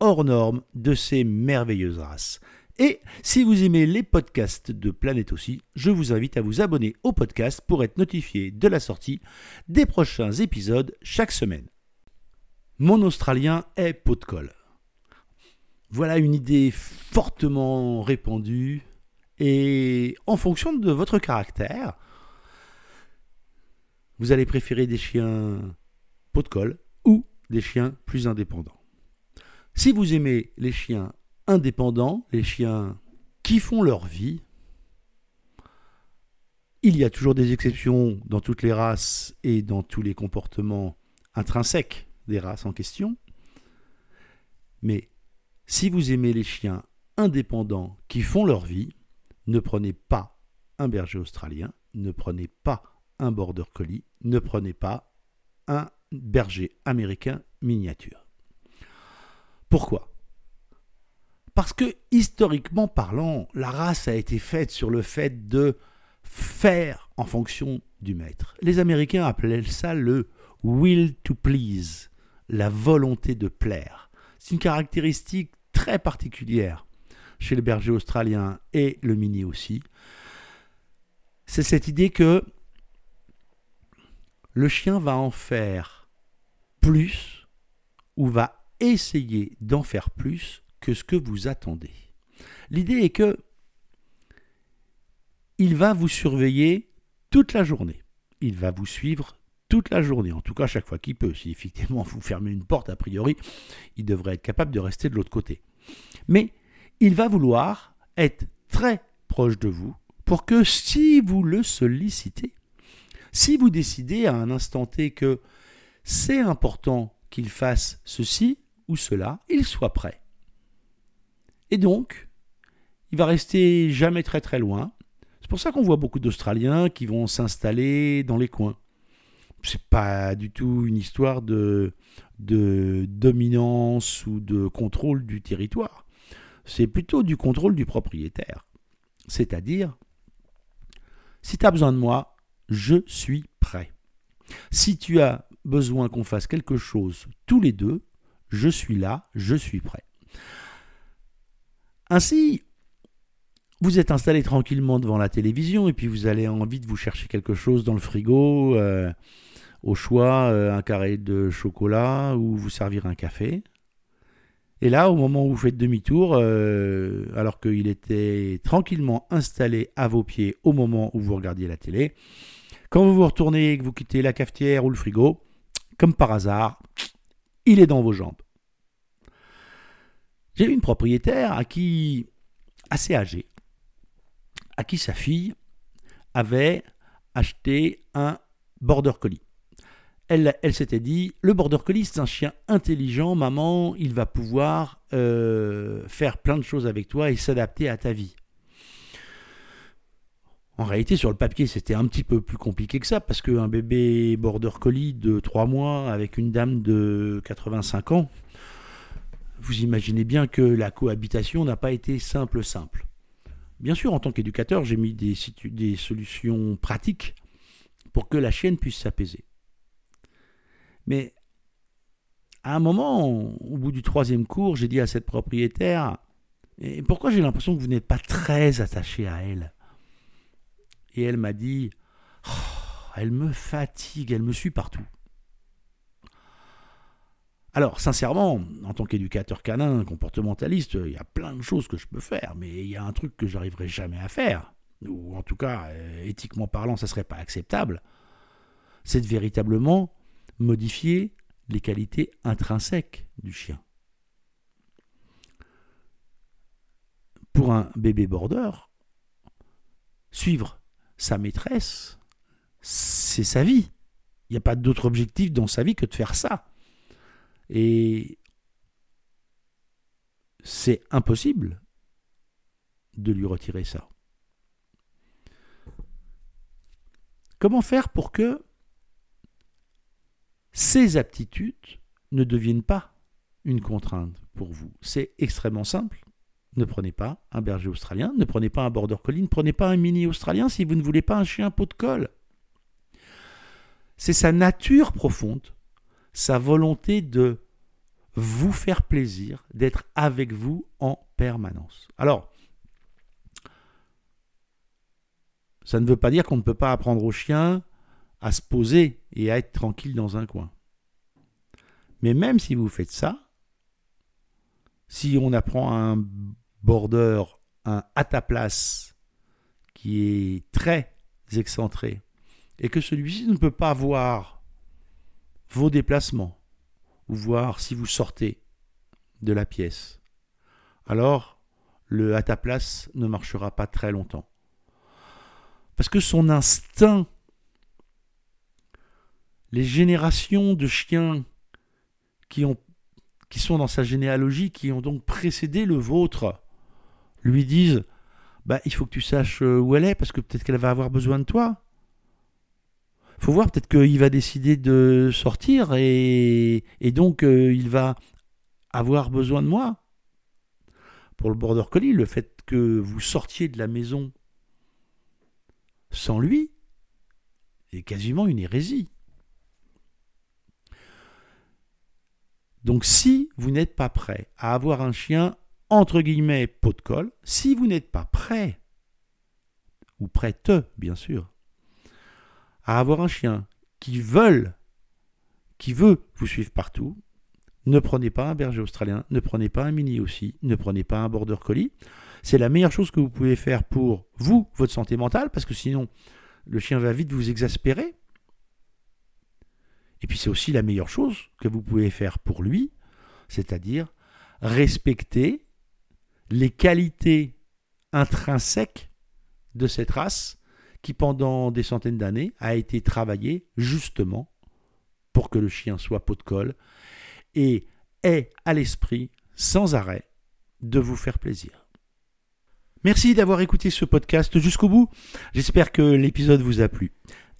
hors norme de ces merveilleuses races. Et si vous aimez les podcasts de Planète aussi, je vous invite à vous abonner au podcast pour être notifié de la sortie des prochains épisodes chaque semaine. Mon Australien est pot de colle. Voilà une idée fortement répandue et en fonction de votre caractère, vous allez préférer des chiens pot de colle ou des chiens plus indépendants. Si vous aimez les chiens indépendants, les chiens qui font leur vie, il y a toujours des exceptions dans toutes les races et dans tous les comportements intrinsèques des races en question. Mais si vous aimez les chiens indépendants qui font leur vie, ne prenez pas un berger australien, ne prenez pas un border collie, ne prenez pas un berger américain miniature. Pourquoi? Parce que historiquement parlant, la race a été faite sur le fait de faire en fonction du maître. Les Américains appelaient ça le will to please, la volonté de plaire. C'est une caractéristique très particulière chez le berger australien et le mini aussi. C'est cette idée que le chien va en faire plus ou va essayez d'en faire plus que ce que vous attendez. L'idée est que il va vous surveiller toute la journée. Il va vous suivre toute la journée, en tout cas chaque fois qu'il peut. Si effectivement vous fermez une porte, a priori, il devrait être capable de rester de l'autre côté. Mais il va vouloir être très proche de vous pour que si vous le sollicitez, si vous décidez à un instant T que c'est important qu'il fasse ceci, ou cela, il soit prêt. Et donc, il va rester jamais très très loin. C'est pour ça qu'on voit beaucoup d'Australiens qui vont s'installer dans les coins. C'est pas du tout une histoire de, de dominance ou de contrôle du territoire. C'est plutôt du contrôle du propriétaire. C'est-à-dire, si tu as besoin de moi, je suis prêt. Si tu as besoin qu'on fasse quelque chose tous les deux, je suis là, je suis prêt. Ainsi, vous êtes installé tranquillement devant la télévision et puis vous avez envie de vous chercher quelque chose dans le frigo, euh, au choix euh, un carré de chocolat ou vous servir un café. Et là, au moment où vous faites demi-tour, euh, alors qu'il était tranquillement installé à vos pieds au moment où vous regardiez la télé, quand vous vous retournez et que vous quittez la cafetière ou le frigo, comme par hasard, il est dans vos jambes. J'ai eu une propriétaire à qui, assez âgée, à qui sa fille avait acheté un border collie. Elle, s'était dit, le border collie c'est un chien intelligent, maman, il va pouvoir euh, faire plein de choses avec toi et s'adapter à ta vie. En réalité, sur le papier, c'était un petit peu plus compliqué que ça, parce qu'un bébé border collie de 3 mois avec une dame de 85 ans, vous imaginez bien que la cohabitation n'a pas été simple simple. Bien sûr, en tant qu'éducateur, j'ai mis des, solutions pratiques pour que la chienne puisse s'apaiser. Mais à un moment, au bout du troisième cours, j'ai dit à cette propriétaire, et pourquoi j'ai l'impression que vous n'êtes pas très attaché à elle? Et elle m'a dit oh, Elle me fatigue, elle me suit partout. Alors, sincèrement, en tant qu'éducateur canin, comportementaliste, il y a plein de choses que je peux faire, mais il y a un truc que j'arriverai jamais à faire, ou en tout cas, euh, éthiquement parlant, ça ne serait pas acceptable, c'est de véritablement modifier les qualités intrinsèques du chien. Pour un bébé border, suivre sa maîtresse, c'est sa vie. Il n'y a pas d'autre objectif dans sa vie que de faire ça. Et c'est impossible de lui retirer ça. Comment faire pour que ces aptitudes ne deviennent pas une contrainte pour vous? C'est extrêmement simple. Ne prenez pas un berger australien, ne prenez pas un border collie, ne prenez pas un mini australien si vous ne voulez pas un chien pot de colle. C'est sa nature profonde, sa volonté de vous faire plaisir, d'être avec vous en permanence. Alors, ça ne veut pas dire qu'on ne peut pas apprendre au chien à se poser et à être tranquille dans un coin. Mais même si vous faites ça, si on apprend un border, un à ta place qui est très excentré, et que celui-ci ne peut pas voir vos déplacements, ou voir si vous sortez de la pièce, alors le à ta place ne marchera pas très longtemps. Parce que son instinct, les générations de chiens qui, ont, qui sont dans sa généalogie, qui ont donc précédé le vôtre, lui disent bah, il faut que tu saches euh, où elle est parce que peut-être qu'elle va avoir besoin de toi. Faut voir, peut-être qu'il va décider de sortir et, donc euh, il va avoir besoin de moi. Pour le border collie, le fait que vous sortiez de la maison sans lui est quasiment une hérésie. Donc si vous n'êtes pas prêt à avoir un chien entre guillemets pot de colle, si vous n'êtes pas prêt, ou prête bien sûr, à avoir un chien qui veut, qui veut vous suivre partout, ne prenez pas un berger australien, ne prenez pas un mini aussi, ne prenez pas un border collie. C'est la meilleure chose que vous pouvez faire pour vous, votre santé mentale, parce que sinon, le chien va vite vous exaspérer. Et puis c'est aussi la meilleure chose que vous pouvez faire pour lui, c'est-à-dire respecter les qualités intrinsèques de cette race qui pendant des centaines d'années a été travaillée justement pour que le chien soit pot de colle et ait à l'esprit sans arrêt de vous faire plaisir. Merci d'avoir écouté ce podcast jusqu'au bout. J'espère que l'épisode vous a plu.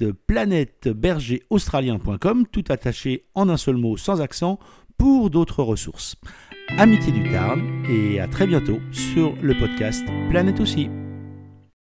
site planètebergeraustralien.com, tout attaché en un seul mot sans accent, pour d'autres ressources. Amitié du Tarn et à très bientôt sur le podcast Planète aussi.